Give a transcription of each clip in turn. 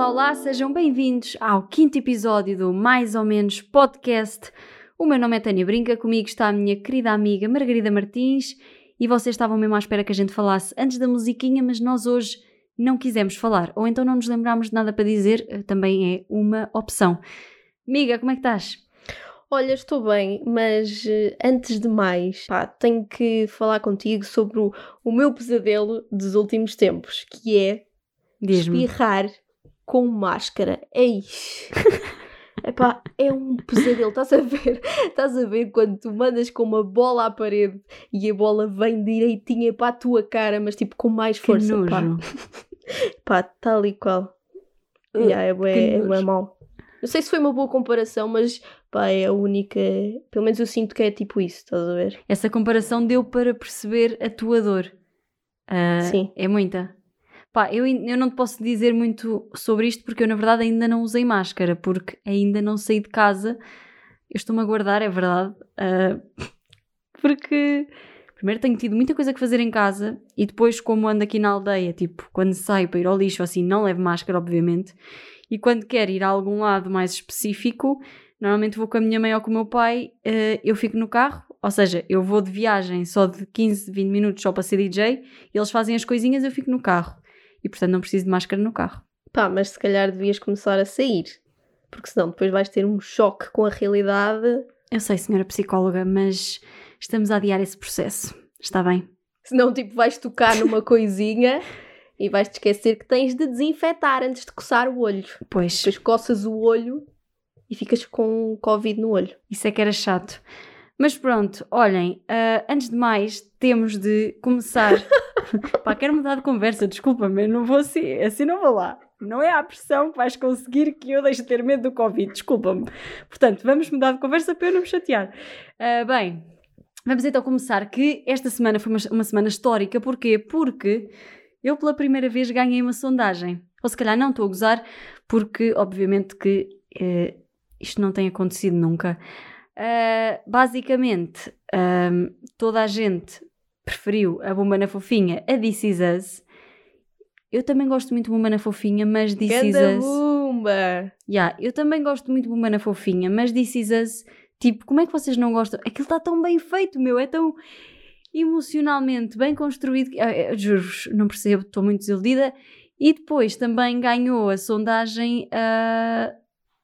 Olá, olá, sejam bem-vindos ao quinto episódio do Mais ou Menos Podcast. O meu nome é Tânia Brinca, comigo está a minha querida amiga Margarida Martins e vocês estavam mesmo à espera que a gente falasse antes da musiquinha, mas nós hoje não quisemos falar, ou então não nos lembramos de nada para dizer, eh, também é uma opção. Amiga, como é que estás? Olha, estou bem, mas eh, antes de mais, pá, tenho que falar contigo sobre o, o meu pesadelo dos últimos tempos, que é espirrar com máscara. Ei! Epá, é um pesadelo, estás a ver? Estás a ver quando tu mandas com uma bola à parede e a bola vem direitinha para a tua cara, mas tipo com mais Que força. Pá, nojo. pá tal e qual. Uh, Yeah, é bué, é bué mau. Não sei se foi uma boa comparação, mas pá, é a única. Pelo menos eu sinto que é tipo isso, estás a ver? Essa comparação deu para perceber a tua dor. Ah, Sim. É muita. Pá, eu, eu não te posso dizer muito sobre isto porque eu, na verdade, ainda não usei máscara, porque ainda não saí de casa. Eu estou-me a guardar, é verdade. ah, porque, primeiro, tenho tido muita coisa que fazer em casa e depois, como ando aqui na aldeia, tipo, quando saio para ir ao lixo, assim, não levo máscara, obviamente. E quando quero ir a algum lado mais específico, normalmente vou com a minha mãe ou com o meu pai, eh, eu fico no carro, ou seja, eu vou de viagem só de 15, 20 minutos só para ser DJ, e eles fazem as coisinhas, eu fico no carro. E portanto não preciso de máscara no carro. Pá, mas se calhar devias começar a sair. Porque senão depois vais ter um choque com a realidade. Eu sei, senhora psicóloga, mas estamos a adiar esse processo. Está bem? Senão, tipo, vais tocar numa coisinha e vais te esquecer que tens de desinfetar antes de coçar o olho. Pois, Depois coças o olho e ficas com Covid no olho. isso é que era chato. Mas pronto, olhem, ah, antes de mais, temos de começar. Pá, quero mudar de conversa, desculpa-me, eu não vou assim, assim não vou lá. Não é a pressão que vais conseguir que eu deixe de ter medo do Covid, desculpa-me. Portanto, vamos mudar de conversa para eu não me chatear. Ah, bem, vamos então começar que esta semana foi uma, uma semana histórica, porquê? Porque eu pela primeira vez ganhei uma sondagem. Ou se calhar não estou a gozar, porque obviamente que eh, isto não tem acontecido nunca. Ah, basicamente, ahm, toda a gente preferiu a Bomba na Fofinha a This Is Us. Eu também gosto muito de Bomba na Fofinha, mas This Is Ganda Us... bumba! Yeah, eu também gosto muito de Bomba na Fofinha, mas This Is Us... Tipo, como é que vocês não gostam? Aquilo está tão bem feito, meu. É tão emocionalmente bem construído. ah, eu Juro-vos, não percebo, estou muito desiludida. E depois também ganhou a sondagem ah,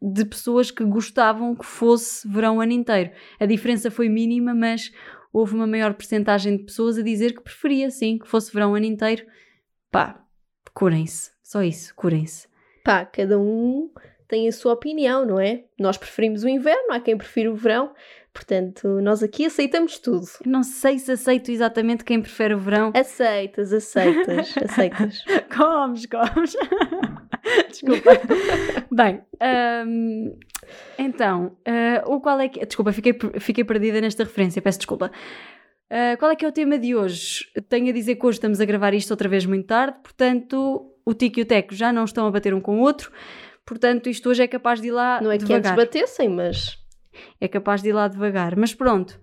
de pessoas que gostavam que fosse verão o ano inteiro. A diferença foi mínima, mas houve uma maior percentagem de pessoas a dizer que preferia, sim, que fosse verão o ano inteiro. Pá, curem-se. Só isso, curem-se. Pá, cada um tem a sua opinião, não é? Nós preferimos o inverno, há quem prefira o verão. Portanto, nós aqui aceitamos tudo. Eu Não sei se aceito exatamente quem prefere o verão. Aceitas, aceitas, aceitas. Comes, comes. Desculpa. Bem, hum, então, ah, o qual é que. Desculpa, fiquei, fiquei perdida nesta referência, peço desculpa. Ah, qual é que é o tema de hoje? Tenho a dizer que hoje estamos a gravar isto outra vez muito tarde, portanto, o Tico e o Teco já não estão a bater um com o outro, portanto, isto hoje é capaz de ir lá Não é que antes devagar. batessem, mas é capaz de ir lá devagar. Mas pronto,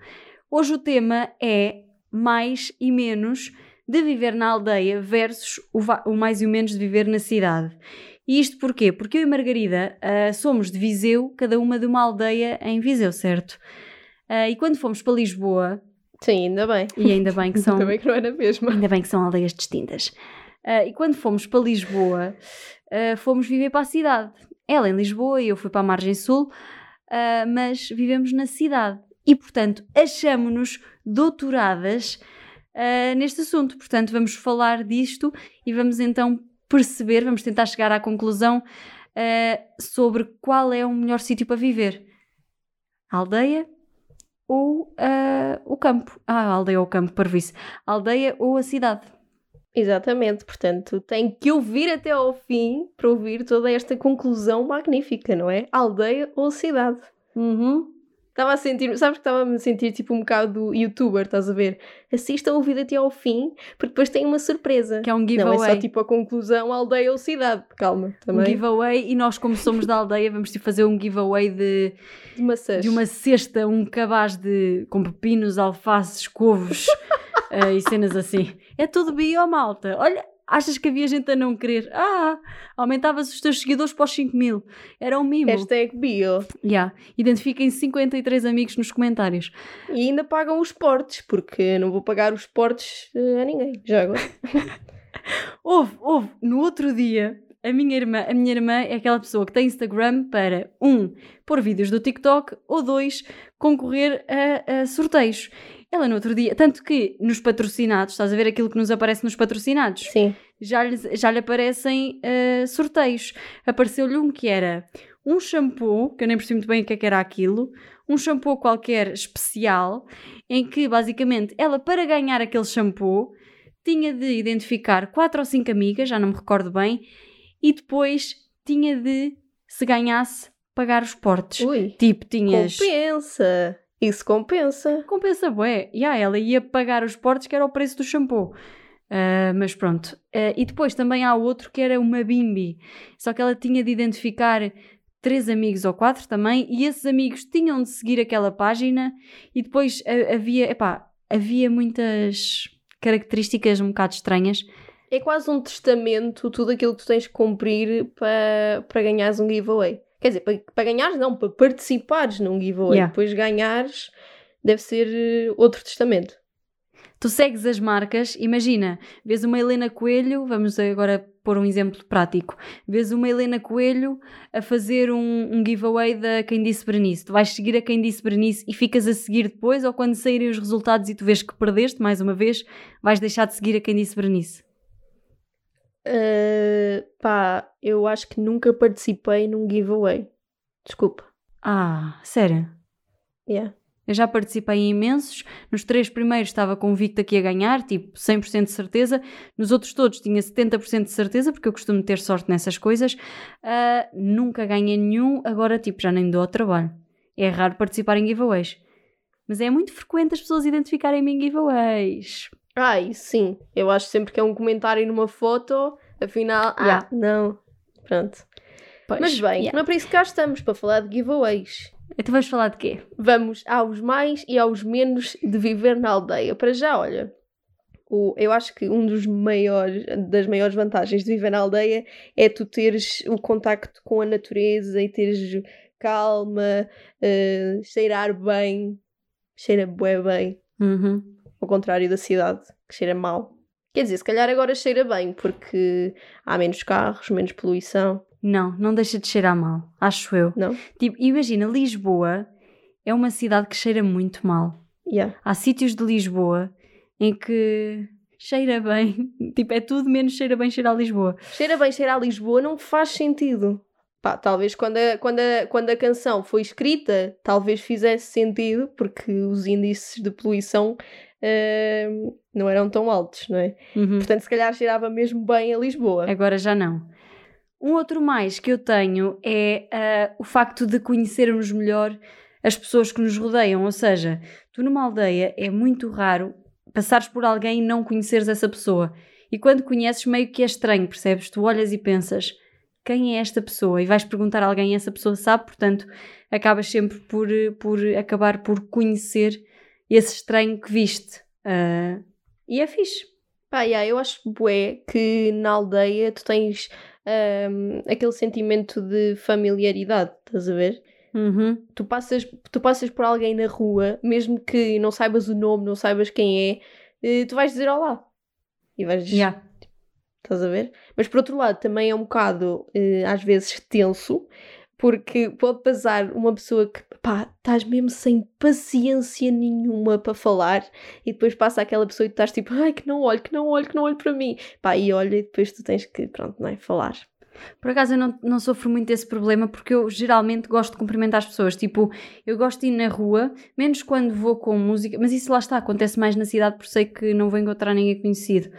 hoje o tema é mais e menos de viver na aldeia versus o, o mais e o menos de viver na cidade. E isto porquê? Porque eu e Margarida ah, somos de Viseu, cada uma de uma aldeia em Viseu, certo? Ah, e quando fomos para Lisboa, sim, ainda bem. e ainda bem que são Ainda bem que não era mesmo. Ainda bem que são aldeias distintas. Ah, e quando fomos para Lisboa, ah, fomos viver para a cidade. Ela em Lisboa e eu fui para a Margem Sul, ah, mas vivemos na cidade. E, portanto, achamo-nos doutoradas ah, neste assunto. Portanto, vamos falar disto e vamos então perceber, vamos tentar chegar à conclusão sobre qual é o melhor sítio para viver. A aldeia ou o campo? Ah, a aldeia ou o campo, para isso. A aldeia ou a cidade. Exatamente, portanto, tem que ouvir até ao fim para ouvir toda esta conclusão magnífica, não é? Aldeia ou cidade. Uhum. Estava a sentir, sabes que estava-me a sentir tipo um bocado youtuber, estás a ver? Assistam o vídeo até ao fim, porque depois tem uma surpresa. Que é um Não, giveaway. é só tipo a conclusão, aldeia ou cidade. Calma, Um também. giveaway e nós, como somos da aldeia, vamos tipo, fazer um giveaway de, de maçãs. de uma cesta, um cabaz de com pepinos, alfaces, couves eh, e cenas assim. É tudo bio, malta. Olha, achas que havia gente a não querer? Ah, aumentava-se os teus seguidores para os 5 mil. Era um mimo. Hashtag bio. Yeah. Identifiquem 53 amigos nos comentários. E ainda pagam os portes, porque não vou pagar os portes eh, a ninguém. Já agora. Houve, houve, no outro dia, a minha irmã, a minha irmã é aquela pessoa que tem Instagram para, um, pôr vídeos do TikTok, ou dois, concorrer a, a sorteios. Ela no outro dia, tanto que nos patrocinados, estás a ver aquilo que nos aparece nos patrocinados? Sim. Já lhe, já lhe aparecem eh, sorteios. Apareceu-lhe um que era um shampoo, que eu nem percebi muito bem o que é que era aquilo, um shampoo qualquer especial, em que basicamente ela, para ganhar aquele shampoo, tinha de identificar quatro ou cinco amigas, já não me recordo bem, e depois tinha de, se ganhasse, pagar os portes. Ui. Tipo, tinhas. Compensa. Isso compensa. Compensa, bué. E yeah, ela ia pagar os portes, que era o preço do shampoo. Ah, mas pronto. Ah, e depois também há outro que era uma bimbi. Só que ela tinha de identificar três amigos ou quatro também, e esses amigos tinham de seguir aquela página, e depois havia, epá, havia muitas características um bocado estranhas. É quase um testamento tudo aquilo que tu tens que cumprir para, para ganhares um giveaway. Quer dizer, para, para ganhares não, para participares num giveaway. Yeah. Depois ganhares deve ser eh, outro testamento. Tu segues as marcas, imagina, vês uma Helena Coelho, vamos agora pôr um exemplo prático, vês uma Helena Coelho a fazer um, um giveaway da Quem Disse Berenice. Tu vais seguir a Quem Disse Berenice e ficas a seguir depois, ou quando saírem os resultados e tu vês que perdeste, mais uma vez, vais deixar de seguir a Quem Disse Berenice. Uh, pá, eu acho que nunca participei num giveaway. Desculpa. Ah, sério? Yeah. Eu já participei em imensos. Nos três primeiros estava convicta que ia ganhar, tipo 100% de certeza. Nos outros todos tinha 70% de certeza, porque eu costumo ter sorte nessas coisas. Ah, nunca ganhei nenhum, agora tipo já nem dou ao trabalho. É raro participar em giveaways. Mas é muito frequente as pessoas identificarem-me em giveaways. Ah, isso sim. Eu acho sempre que é um comentário numa foto, afinal, Yeah. ah, não. Pronto. Pois, Mas bem, yeah. não é para isso que cá estamos, para falar de giveaways. Então vais falar de quê? Vamos aos mais e aos menos de viver na aldeia. Para já, olha, o, eu acho que um dos maiores, das maiores vantagens de viver na aldeia é tu teres o contacto com a natureza e teres calma, eh, cheirar bem, cheira bué bem, Uhum. Ao contrário da cidade, que cheira mal. Quer dizer, se calhar agora cheira bem, porque há menos carros, menos poluição, Não, não deixa de cheirar mal, acho eu. não? Tipo, imagina, Lisboa é uma cidade que cheira muito mal. Yeah. Há sítios de Lisboa em que cheira bem, tipo, é tudo menos cheira bem cheirar a Lisboa. Cheira bem, cheira a Lisboa não faz sentido. Pá, talvez quando a, quando, a, quando a canção foi escrita, talvez fizesse sentido, porque os índices de poluição ahm, não eram tão altos, não é? Uhum. Portanto, se calhar cheirava mesmo bem a Lisboa. Agora já não. Um outro mais que eu tenho é ah, o facto de conhecermos melhor as pessoas que nos rodeiam. Ou seja, tu numa aldeia é muito raro passares por alguém e não conheceres essa pessoa. E quando conheces, meio que é estranho, percebes? Tu olhas e pensas: quem é esta pessoa? E vais perguntar a alguém e essa pessoa sabe, portanto, acabas sempre por, por acabar por conhecer esse estranho que viste. Ah, e é fixe. Pá, yeah, eu acho bué que na aldeia tu tens ahm, aquele sentimento de familiaridade, estás a ver? Uhum. tu passas, tu passas por alguém na rua, mesmo que não saibas o nome, não saibas quem é, eh, tu vais dizer olá. E vais, Yeah. estás a ver? Mas por outro lado, também é um bocado, eh, às vezes, tenso, porque pode passar uma pessoa que, pá, estás mesmo sem paciência nenhuma para falar, e depois passa aquela pessoa e tu estás tipo, ai, que não olhe, que não olhe, que não olhe para mim. Pá, e olha, e depois tu tens que, pronto, não é? Falar. Por acaso eu não, não sofro muito desse problema porque eu geralmente gosto de cumprimentar as pessoas. Tipo, eu gosto de ir na rua, menos quando vou com música, mas isso lá está, acontece mais na cidade por sei que não vou encontrar ninguém conhecido.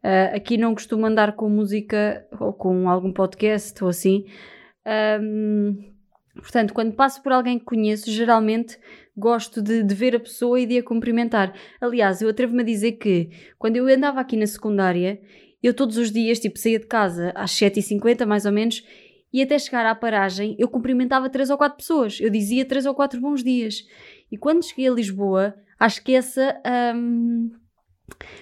Ah, aqui não costumo andar com música ou com algum podcast ou assim. Ahm, Portanto, quando passo por alguém que conheço, geralmente gosto de, de ver a pessoa e de a cumprimentar. Aliás, eu atrevo-me a dizer que quando eu andava aqui na secundária, eu todos os dias, tipo, saía de casa às 7h50 mais ou menos, e até chegar à paragem eu cumprimentava três ou quatro pessoas. Eu dizia três ou quatro bons dias. E quando cheguei a Lisboa, acho que essa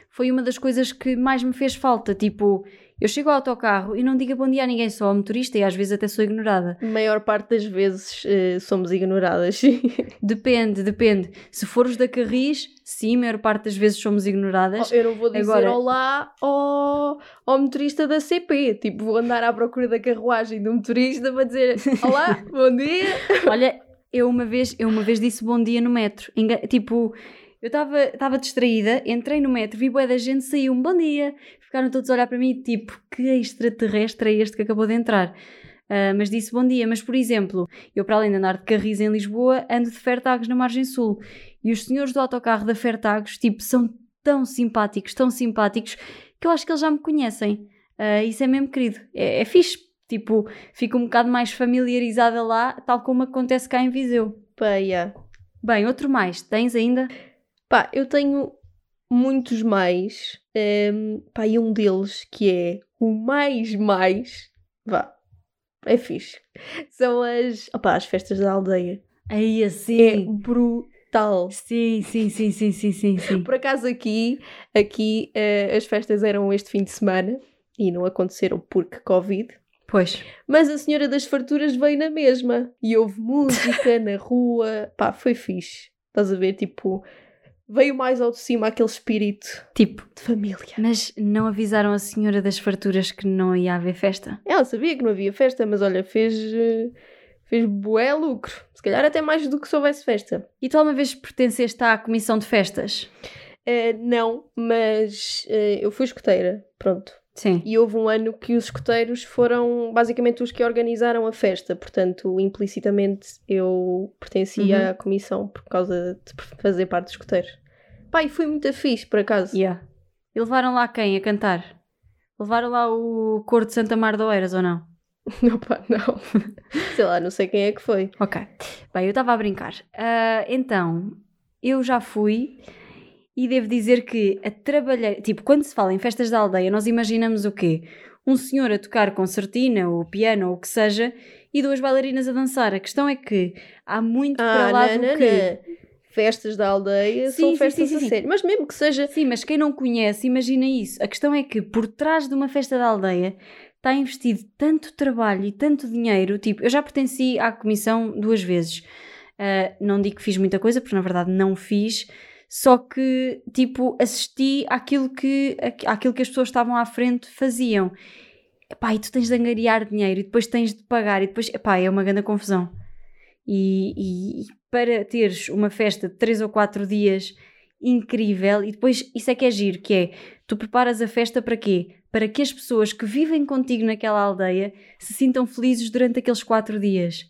foi uma das coisas que mais me fez falta. Tipo, eu chego ao autocarro e não digo bom dia a ninguém, só ao motorista e às vezes até sou ignorada. A maior parte das vezes uh, somos ignoradas. depende, depende. Se fores da Carris, sim, a maior parte das vezes somos ignoradas. Oh, eu não vou dizer Agora... olá ao, ao motorista da CP. Tipo, vou andar à procura da carruagem do motorista para dizer olá, bom dia. Olha, eu uma vez, eu uma vez disse bom dia no metro. Enga tipo, eu estava distraída, entrei no metro, vi boa da gente, saiu um bom dia, ficaram todos a olhar para mim, tipo, que extraterrestre é este que acabou de entrar? Uh, mas disse bom dia. Mas, por exemplo, eu, para além de andar de carris em Lisboa, ando de Fertagos na Margem Sul. E os senhores do autocarro da Fertagos, tipo, são tão simpáticos, tão simpáticos, que eu acho que eles já me conhecem. Uh, isso é mesmo querido. É, é fixe. Tipo, fico um bocado mais familiarizada lá, tal como acontece cá em Viseu. Peia. Bem, outro mais. Tens ainda? Pá, eu tenho muitos mais. Um, pá, e um deles que é o mais mais. Vá, é fixe. São as, opa, as festas da aldeia. Aí assim. É brutal. Sim, sim, sim, sim, sim, sim, sim. Por acaso aqui, aqui uh, as festas eram este fim de semana e não aconteceram porque Covid. Pois. Mas a Senhora das Farturas veio na mesma e houve música na rua. Pá, foi fixe. Estás a ver? Tipo, veio mais ao de cima aquele espírito tipo de família. Mas não avisaram a senhora das farturas que não ia haver festa? Ela sabia que não havia festa, mas olha, fez eh, fez bué lucro. Se calhar até mais do que se houvesse festa. E tu alguma vez pertenceste à comissão de festas? Uh, não, mas uh, eu fui escoteira, pronto. Sim. E houve um ano que os escoteiros foram basicamente os que organizaram a festa, portanto, implicitamente eu pertencia uhum. à comissão por causa de fazer parte dos escoteiros. Pai, foi muito fixe, por acaso. Yeah. E levaram lá quem a cantar? Levaram lá o cor de Santa Mar de Oeiras ou não? Não, pá, não. sei lá, não sei quem é que foi. Ok. Bem, eu estava a brincar. Uh, então, eu já fui e devo dizer que a trabalhar. Tipo, quando se fala em festas da aldeia, nós imaginamos o quê? Um senhor a tocar concertina ou piano ou o que seja e duas bailarinas a dançar. A questão é que há muito ah, para lá não, do não, que. Não festas da aldeia sim, são festas sim, sim, a sério. Mas mesmo que seja. Sim, mas quem não conhece, imagina isso. A questão é que por trás de uma festa da aldeia está investido tanto trabalho e tanto dinheiro. Tipo, eu já pertenci à comissão duas vezes. Uh, não digo que fiz muita coisa, porque na verdade não fiz. Só que, tipo, assisti àquilo que, àquilo que as pessoas estavam à frente faziam. Epá, e tu tens de angariar dinheiro e depois tens de pagar e depois, epá, é uma grande confusão. E, e, para teres uma festa de 3 ou 4 dias incrível e depois isso é que é giro, que é tu preparas a festa para quê? Para que as pessoas que vivem contigo naquela aldeia se sintam felizes durante aqueles 4 dias.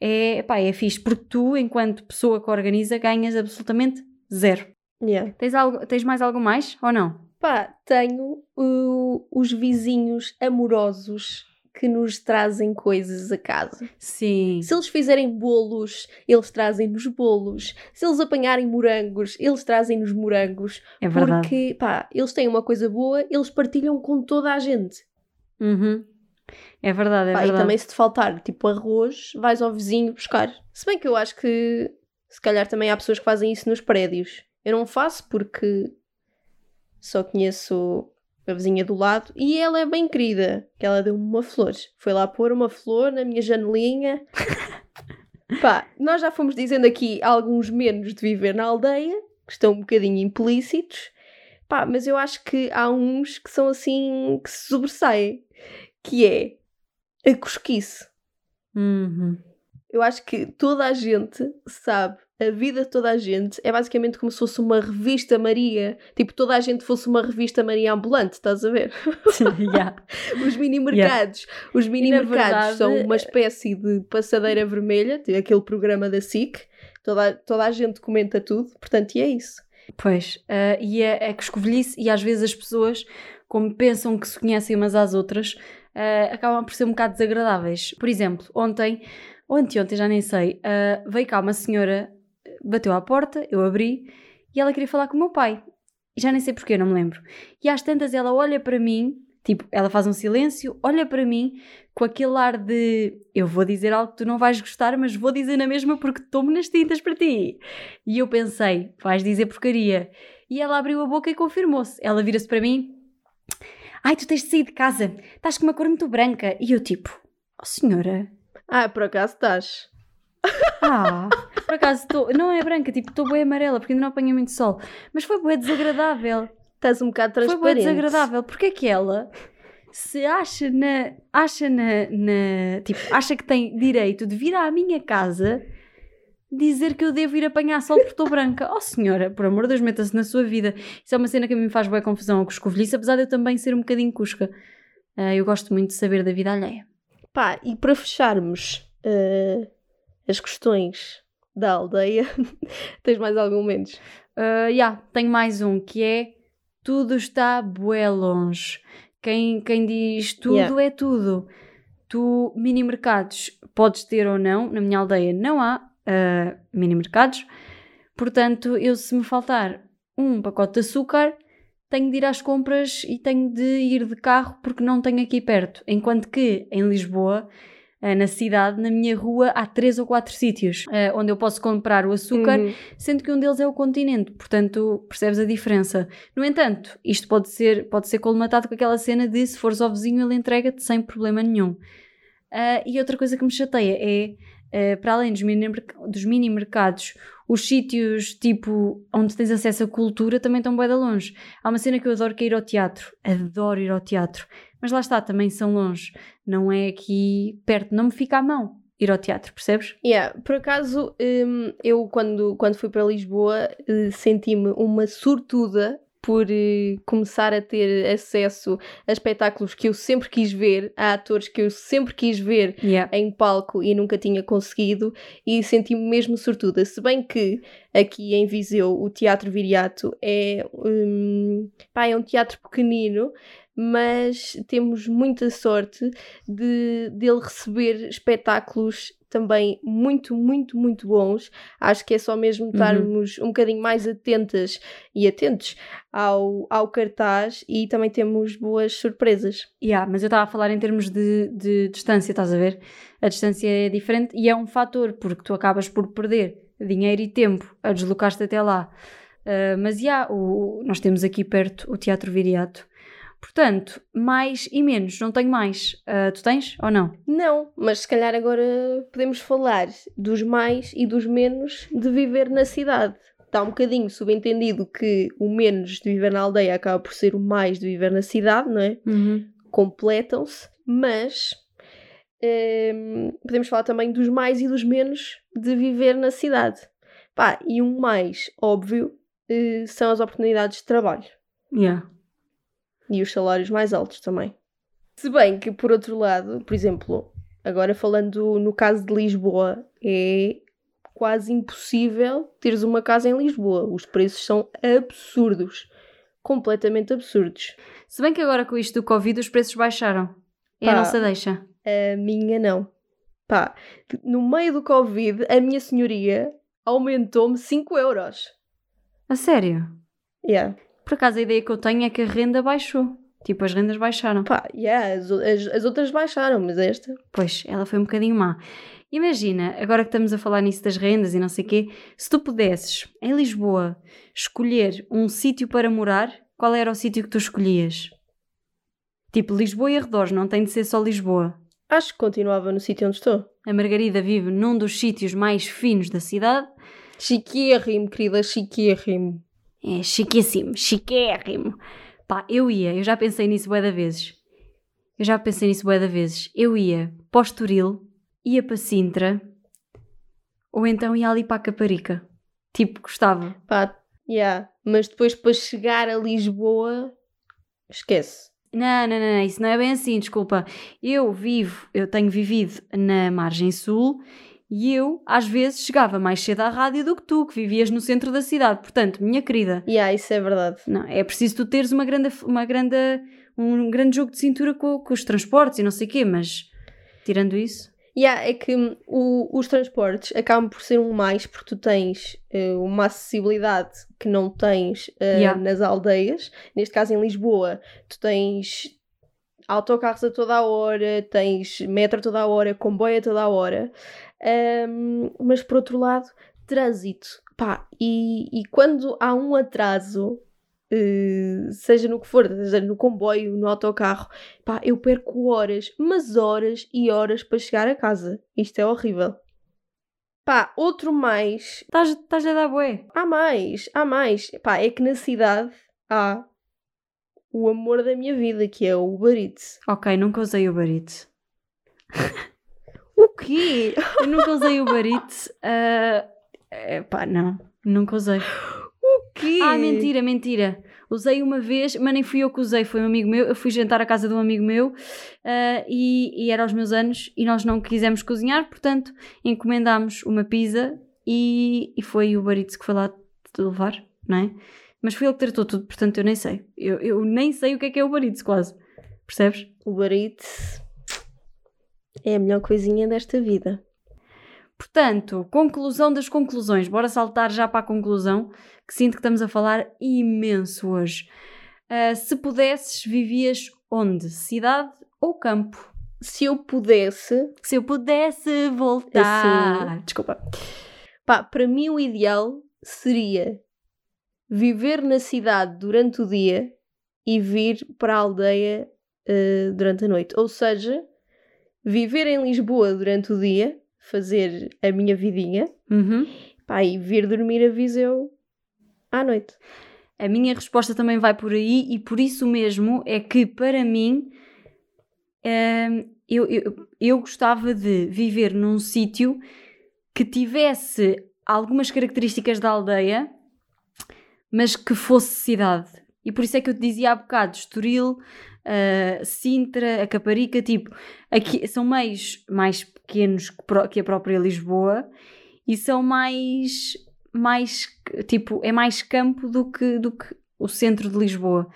É, pá, é fixe, porque tu, enquanto pessoa que organiza, ganhas absolutamente zero. Yeah. Tens, algo, tens mais algo mais ou não? Pá, tenho uh, os vizinhos amorosos que nos trazem coisas a casa. Sim. Se eles fizerem bolos, eles trazem-nos bolos. Se eles apanharem morangos, eles trazem-nos morangos. É verdade. Porque, pá, eles têm uma coisa boa, eles partilham com toda a gente. Uhum. É verdade, é pá, verdade. E também se te faltar, tipo, arroz, vais ao vizinho buscar. Se bem que eu acho que, se calhar também há pessoas que fazem isso nos prédios. Eu não faço porque só conheço a vizinha do lado, e ela é bem querida, que ela deu-me uma flor. Foi lá pôr uma flor na minha janelinha. Pá, nós já fomos dizendo aqui alguns menos de viver na aldeia, que estão um bocadinho implícitos. Pá, mas eu acho que há uns que são assim, que se sobressaem, que é a cosquice. Uhum. Eu acho que toda a gente sabe a vida de toda a gente é basicamente como se fosse uma revista Maria. Tipo, toda a gente fosse uma revista Maria ambulante, estás a ver? yeah. Os mini-mercados. Yeah. Os mini-mercados verdade... são uma espécie de passadeira vermelha, aquele programa da SIC. Toda, toda a gente comenta tudo, portanto, e é isso. Pois, uh, e é, é que escovilhice, e às vezes as pessoas, como pensam que se conhecem umas às outras, uh, acabam por ser um bocado desagradáveis. Por exemplo, ontem ou anteontem, já nem sei, ah, veio cá uma senhora, bateu à porta, eu abri, e ela queria falar com o meu pai. Já nem sei porquê, não me lembro. E às tantas ela olha para mim, tipo, ela faz um silêncio, olha para mim com aquele ar de eu vou dizer algo que tu não vais gostar, mas vou dizer na mesma porque tomo nas tintas para ti. E eu pensei, vais dizer porcaria. E ela abriu a boca e confirmou-se. Ela vira-se para mim, ai, tu tens de sair de casa, estás com uma cor muito branca. E eu tipo, oh senhora, Ah, por acaso estás. ah, por acaso estou, não é branca, tipo, estou bem amarela porque ainda não apanhei muito sol. Mas foi bem desagradável. Estás um bocado Foi bem transparente. desagradável. Porque é que ela se acha na. acha na, na. tipo, acha que tem direito de vir à minha casa dizer que eu devo ir apanhar sol porque estou branca. Oh senhora, por amor de Deus, meta-se na sua vida. Isso é uma cena que a mim me faz boa confusão com os covilhice, apesar de eu também ser um bocadinho cusca. Ah, eu gosto muito de saber da vida alheia. Pá, e para fecharmos eh, as questões da aldeia, tens mais algum menos? Uh, yeah, tenho mais um que é tudo está bué longe. Quem, quem diz tudo Yeah. é tudo. Tu, mini mercados, podes ter ou não. Na minha aldeia não há uh, mini mercados. Portanto, eu se me faltar um pacote de açúcar, tenho de ir às compras e tenho de ir de carro porque não tenho aqui perto. Enquanto que em Lisboa, na cidade, na minha rua, há três ou quatro sítios uh, onde eu posso comprar o açúcar Uhum. sendo que um deles é o continente, portanto percebes a diferença. No entanto, isto pode ser, pode ser colmatado com aquela cena de se fores ao vizinho ele entrega-te sem problema nenhum. Ah, e outra coisa que me chateia é, ah, para além dos mini, dos mini mercados, os sítios tipo onde tens acesso à cultura também estão bem de longe. Há uma cena que eu adoro que é ir ao teatro, adoro ir ao teatro, mas lá está, também são longe, não é aqui perto, não me fica à mão ir ao teatro, percebes? Yeah, por acaso, hum, eu quando, quando fui para Lisboa eh, senti-me uma sortuda por eh, começar a ter acesso a espetáculos que eu sempre quis ver, a atores que eu sempre quis ver Yeah. em palco e nunca tinha conseguido e senti-me mesmo sortuda. Se bem que aqui em Viseu o Teatro Viriato é, hum, pá, é um teatro pequenino, mas temos muita sorte de dele receber espetáculos também muito, muito, muito bons. Acho que é só mesmo estarmos um bocadinho mais atentas e atentos ao, ao cartaz e também temos boas surpresas. Yeah, mas eu estava a falar em termos de, de distância, estás a ver? A distância é diferente e é um fator, porque tu acabas por perder dinheiro e tempo a deslocar-te até lá. Ah, mas yeah, o, nós temos aqui perto o Teatro Viriato. Portanto, mais e menos, não tenho mais. Ah, tu tens ou não? Não, mas se calhar agora podemos falar dos mais e dos menos de viver na cidade. Está um bocadinho subentendido que o menos de viver na aldeia acaba por ser o mais de viver na cidade, não é? Completam-se, mas hum, podemos falar também dos mais e dos menos de viver na cidade. Pá, e um mais óbvio eh, são as oportunidades de trabalho Yeah. E os salários mais altos também. Se bem que, por outro lado, por exemplo, agora falando no caso de Lisboa, é quase impossível teres uma casa em Lisboa. Os preços são absurdos. Completamente absurdos. Se bem que agora com isto do Covid os preços baixaram. É a nossa deixa. A minha não. Pá, no meio do Covid, a minha senhoria aumentou-me 5 euros. A sério? Yeah. Por acaso a ideia que eu tenho é que a renda baixou. Tipo, as rendas baixaram. Pá, yeah, as, as, as outras baixaram, mas esta. Pois, ela foi um bocadinho má. Imagina, agora que estamos a falar nisso das rendas e não sei o quê, se tu pudesses, em Lisboa, escolher um sítio para morar, qual era o sítio que tu escolhias? Tipo, Lisboa e arredores, não tem de ser só Lisboa. Acho que continuava no sítio onde estou. A Margarida vive num dos sítios mais finos da cidade. Chiquérrimo, querida, chiquérrimo. É chiquíssimo, chiquérrimo. Pá, eu ia, eu já pensei nisso bué de vezes. Eu já pensei nisso bué de vezes. Eu ia para o Estoril, ia para Sintra, ou então ia ali para a Caparica. Tipo, gostava. Pá, yeah. Mas depois para chegar a Lisboa, esquece. Não, não, não, não, isso não é bem assim, desculpa. Eu vivo, eu tenho vivido na margem sul e eu, às vezes, chegava mais cedo à rádio do que tu, que vivias no centro da cidade. Portanto, minha querida, Yeah, isso é verdade. não, é preciso tu teres uma grande, uma grande, um grande jogo de cintura com, com os transportes e não sei o quê, mas tirando isso, Yeah, é que hum, o- os transportes acabam por ser um mais porque tu tens eh, uma acessibilidade que não tens eh, Yeah. nas aldeias. Neste caso, em Lisboa, tu tens autocarros a toda a hora, tens metro a toda a hora, comboio a toda a hora. Mas por outro lado, trânsito. Pá, e, e quando há um atraso, eh, seja no que for, seja no comboio, no autocarro, pá, eu perco horas, mas horas e horas para chegar a casa. Isto é horrível. Pá, outro mais. Estás a dar bué. Há mais, há mais. Pá, é que na cidade há o amor da minha vida, que é o Uber Eats. Ok, nunca usei o Eats. O quê? Eu nunca usei o Eats. ah, é, pá, não. Nunca usei. O quê? Ah, mentira, mentira. Usei uma vez, mas nem fui eu que usei, foi um amigo meu. Eu fui jantar à casa de um amigo meu ah, e, e era aos meus anos e nós não quisemos cozinhar, portanto encomendámos uma pizza e, e foi o Eats que foi lá te levar, não é? Mas foi ele que tratou tudo, portanto eu nem sei. Eu, eu nem sei o que é que é o Eats, quase. Percebes? O Eats é a melhor coisinha desta vida. Portanto, conclusão das conclusões. Bora saltar já para a conclusão, que sinto que estamos a falar imenso hoje. Ah, se pudesses, vivias onde? Cidade ou campo? Se eu pudesse, Se eu pudesse voltar. Desculpa. pá, para mim o ideal seria viver na cidade durante o dia e vir para a aldeia eh, durante a noite. Ou seja, viver em Lisboa durante o dia, fazer a minha vidinha, Uhum. pá, e vir dormir a Viseu à noite. A minha resposta também vai por aí e por isso mesmo é que para mim hum, eu, eu, eu gostava de viver num sítio que tivesse algumas características da aldeia, mas que fosse cidade. E por isso é que eu te dizia há bocado, Estoril, ah, Sintra, a Caparica, tipo, aqui são meios mais pequenos que a própria Lisboa e são mais, mais, tipo, é mais campo do que, do que o centro de Lisboa.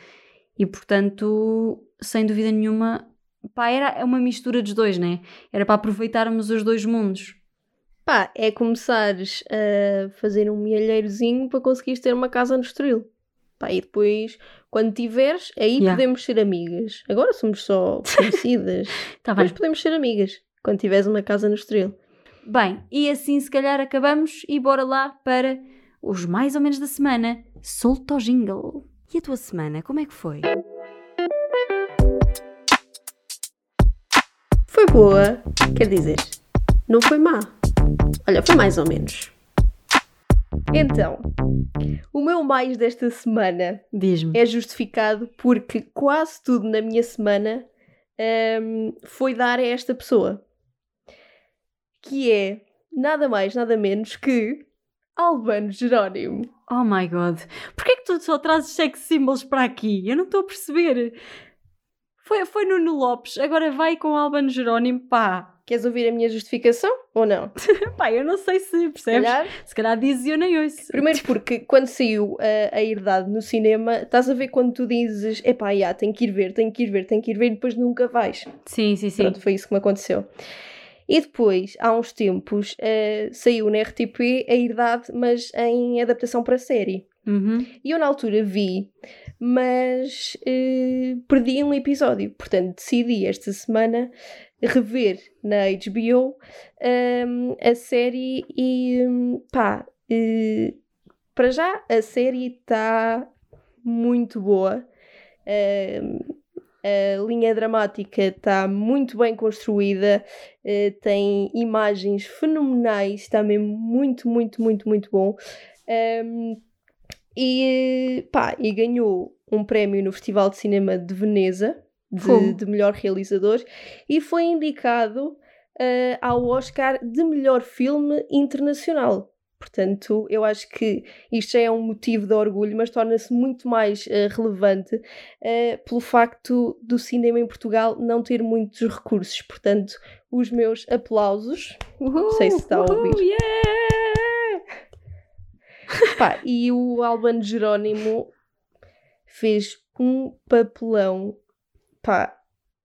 E portanto, sem dúvida nenhuma, pá, era uma mistura dos dois, né? Era para aproveitarmos os dois mundos. Pá, é começares a fazer um milheirozinho para conseguires ter uma casa no Estoril. Pá, e depois, quando tiveres, aí Yeah. podemos ser amigas. Agora somos só conhecidas. Tá bem. Depois podemos ser amigas. Quando tiveres uma casa no Estoril. Bem, e assim se calhar acabamos e bora lá para os mais ou menos da semana. Solta o jingle. E a tua semana, como é que foi? Foi boa, quer dizer, não foi má. Olha, foi mais ou menos. Então, o meu mais desta semana Diz-me. é justificado porque quase tudo na minha semana hum, foi dar a esta pessoa. Que é nada mais, nada menos que Albano Jerónimo. Oh my god. Porquê é que tu só trazes sex symbols para aqui? Eu não estou a perceber. Foi, foi Nuno Lopes, agora vai com Albano Jerónimo, pá. Queres ouvir a minha justificação ou não? Pá, eu não sei se percebes. calhar. Se calhar dizes e eu nem ouço. Primeiro porque quando saiu a, a Herdade no cinema, estás a ver quando tu dizes epá, já, tenho que ir ver, tenho que ir ver, tenho que ir ver e depois nunca vais. Sim, sim, sim. Pronto, foi isso que me aconteceu. E depois, há uns tempos, eh, saiu na RTP a Herdade, mas em adaptação para série. Uhum. E eu na altura vi, mas eh, perdi um episódio. Portanto, decidi esta semana rever na HBO ehm, a série e hum, pá, eh, para já a série está muito boa. Ehm, a linha dramática está muito bem construída, eh, tem imagens fenomenais, está mesmo muito, muito, muito, muito bom. Ehm, e, pá, e ganhou um prémio no Festival de Cinema de Veneza. De, de melhor realizador e foi indicado eh, ao Oscar de melhor filme internacional. Portanto, eu acho que isto já é um motivo de orgulho, mas torna-se muito mais eh, relevante eh, pelo facto do cinema em Portugal não ter muitos recursos. Portanto, os meus aplausos. Uhul, sei se está a uhul, ouvir. yeah! Pá, e o Albano Jerónimo fez um papelão. Pá,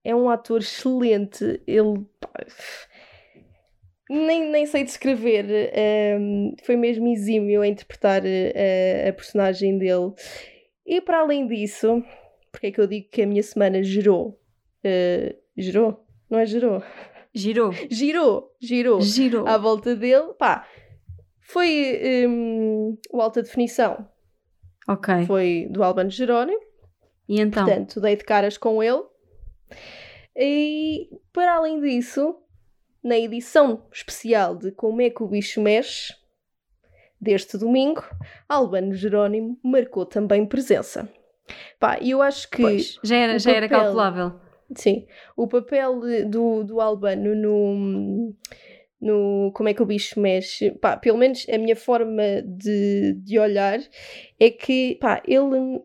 é um ator excelente. Ele. pá, nem, nem sei descrever. ehm, foi mesmo exímio a interpretar eh, a personagem dele. E para além disso, porque é que eu digo que a minha semana gerou? Eh, gerou? Não é gerou? Girou. Girou, girou Girou. à volta dele. Pá, foi ehm, o Alta Definição. Ok. Foi do Albano Jerónimo. E então? Portanto, dei de caras com ele. E para além disso, na edição especial de Como é que o bicho mexe, deste domingo, Albano Jerónimo marcou também presença. Pá, eu acho que Pois, já era, já era papel- calculável. sim, o papel do, do Albano no, no Como é que o bicho mexe, pá, pelo menos a minha forma de, de olhar é que pá, ele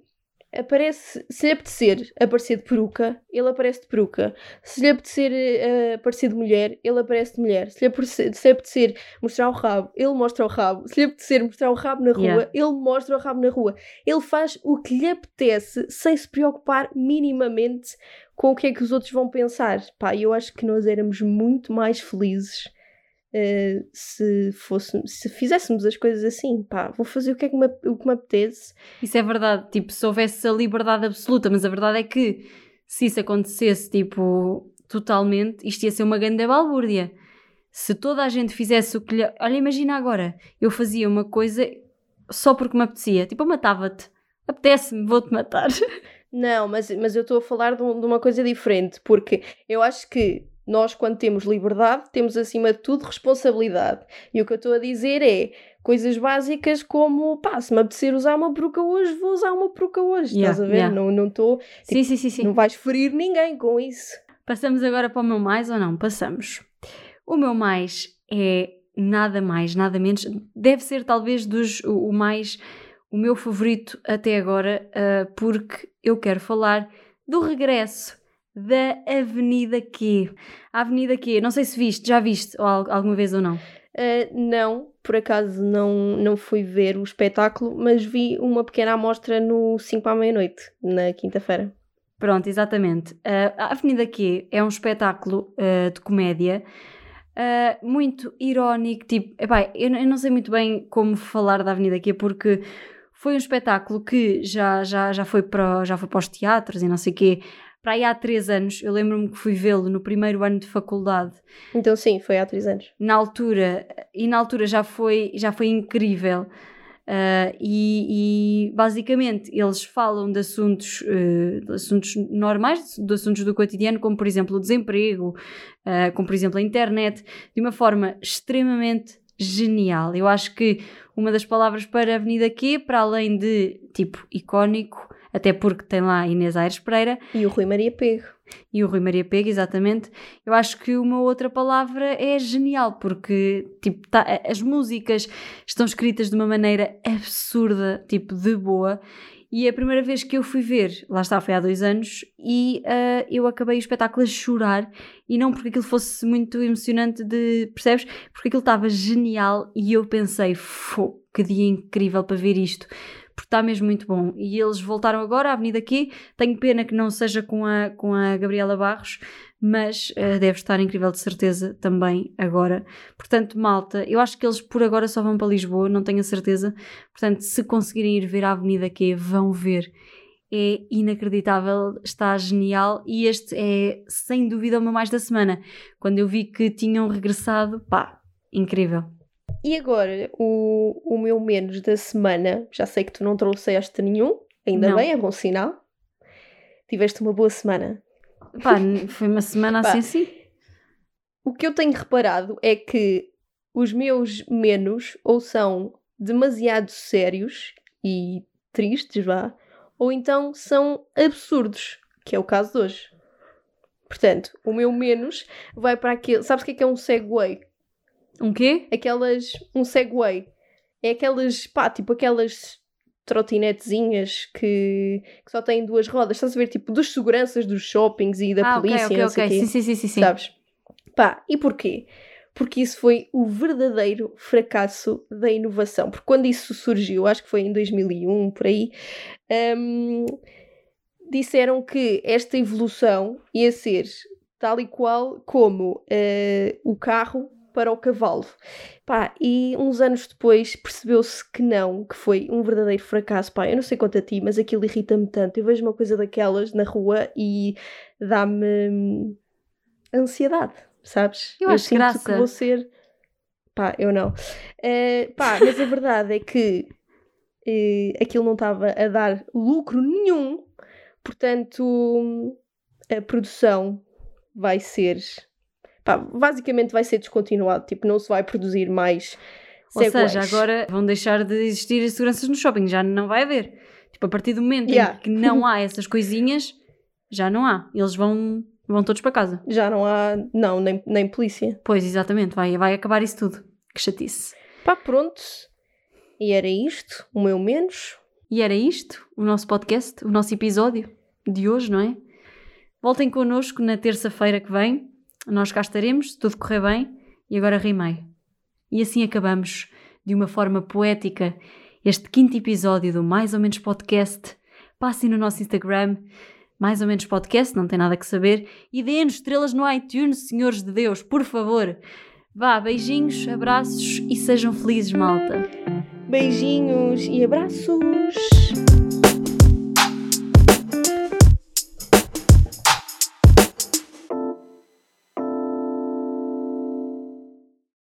aparece, se lhe apetecer aparecer de peruca, ele aparece de peruca. Se lhe apetecer eh, aparecer de mulher, ele aparece de mulher. Se lhe, apetecer, se lhe apetecer mostrar o rabo, ele mostra o rabo. Se lhe apetecer mostrar o rabo na rua, Yeah. ele mostra o rabo na rua. Ele faz o que lhe apetece sem se preocupar minimamente com o que é que os outros vão pensar. Pá, eu acho que nós éramos muito mais felizes eh, se, fôssemos, se fizéssemos as coisas assim. Pá, vou fazer o que é que me, o que me apetece. Isso é verdade. Tipo, se houvesse a liberdade absoluta, mas a verdade é que se isso acontecesse, tipo, totalmente, isto ia ser uma grande balbúrdia. Se toda a gente fizesse o que lhe... Olha, imagina agora, eu fazia uma coisa só porque me apetecia. Tipo, eu matava-te. Apetece-me, vou-te matar. Não, mas, mas eu estou a falar de, um- de uma coisa diferente, porque eu acho que nós, quando temos liberdade, temos acima de tudo responsabilidade. E o que eu estou a dizer é coisas básicas como, pá, se me apetecer usar uma peruca hoje, vou usar uma peruca hoje. Yeah, estás a ver? yeah. Não Não estou. sim, sim, sim, sim. Não vais ferir ninguém com isso. Passamos agora para o meu mais ou não? Passamos. O meu mais é nada mais, nada menos. Deve ser talvez dos o, o mais o meu favorito até agora, ah, porque eu quero falar do regresso da Avenida Q. A Avenida Q, não sei se viste, já viste ou al- alguma vez ou não. Ah, não, por acaso não, não fui ver o espetáculo, mas vi uma pequena amostra no 5 para a meia-noite, na quinta-feira. Pronto, exatamente. Ah, a Avenida Q é um espetáculo ah, de comédia muito irónico. Tipo, epá, eu, não- eu não sei muito bem como falar da Avenida Q porque foi um espetáculo que já, já, já, foi, para, já foi para os teatros e não sei o quê. Para aí há três anos, eu lembro-me que fui vê-lo no primeiro ano de faculdade. Então, sim, foi há três anos. na altura e na altura já foi já foi incrível. Ah, e, e, basicamente eles falam de assuntos eh, de assuntos normais de assuntos do cotidiano como por exemplo o desemprego ah, como por exemplo a internet de uma forma extremamente genial. Eu acho que uma das palavras para a Avenida Q para além de tipo icónico até porque tem lá Inês Aires Pereira E o Rui Maria Pego. e o Rui Maria Pega, exatamente. Eu acho que uma outra palavra é genial, porque tipo, tá- as músicas estão escritas de uma maneira absurda, tipo, de boa. E a primeira vez que eu fui ver, lá está, foi há dois anos, e ah, eu acabei o espetáculo a chorar, e não porque aquilo fosse muito emocionante de, percebes? Porque aquilo estava genial e eu pensei, fô, que dia incrível para ver isto. Porque está mesmo muito bom. E eles voltaram agora à Avenida aqui. Tenho pena que não seja com a, com a Gabriela Barros, mas eh, deve estar incrível de certeza também agora. Portanto, malta, eu acho que eles por agora só vão para Lisboa, não tenho a certeza. Portanto, se conseguirem ir ver a Avenida Q, vão ver. É inacreditável, está genial e este é sem dúvida o meu mais da semana. Quando eu vi que tinham regressado, pá, incrível. E agora, o, o meu menos da semana, já sei que tu não trouxeste nenhum, ainda Não. bem, é bom sinal. Tiveste uma boa semana. Pá, foi uma semana assim assim. O que eu tenho reparado é que os meus menos ou são demasiado sérios e tristes, vá, ou então são absurdos, que é o caso de hoje. Portanto, o meu menos vai para aquele. Sabes o que é que é um segway? Um quê? aquelas. um segway. É aquelas, pá, tipo aquelas trotinetezinhas que, que só têm duas rodas. Estás a ver, tipo, dos seguranças dos shoppings e da ah, ok, polícia, ok, e sei ok. quê. Sim, sim, sim, sim. Sabes? Pá, e porquê? Porque isso foi o verdadeiro fracasso da inovação. Porque quando isso surgiu, acho que foi em 2001, por aí, hum, disseram que esta evolução ia ser tal e qual como eh, o carro para o cavalo. Pá, e uns anos depois percebeu-se que não, que foi um verdadeiro fracasso. Pá, eu não sei quanto a ti, mas aquilo irrita-me tanto. Eu vejo uma coisa daquelas na rua e dá-me hum, ansiedade, sabes? Eu acho sinto graça. que vou ser. Pá, eu não. Eh, pá, mas a verdade é que eh, aquilo não estava a dar lucro nenhum, portanto hum, a produção vai ser. Pá, basicamente vai ser descontinuado, tipo, não se vai produzir mais. Ou Segways. seja, agora vão deixar de existir seguranças no shopping, já não vai haver. Tipo, a partir do momento Yeah. em que não há essas coisinhas, já não há. Eles vão, vão todos para casa. Já não há, não, nem, nem polícia. Pois, exatamente, vai, vai acabar isso tudo. Que chatice. Pá, pronto. E era isto, o meu menos. E era isto, o nosso podcast, o nosso episódio de hoje, não é? Voltem connosco na terça-feira que vem. Nós cá estaremos, se tudo correr bem. E agora rimei. E assim acabamos, de uma forma poética, este quinto episódio do Mais ou Menos Podcast. Passem no nosso Instagram, Mais ou Menos Podcast, não tem nada que saber. E deem-nos estrelas no iTunes, senhores de Deus, por favor. Vá, beijinhos, abraços e sejam felizes, malta. Beijinhos e abraços.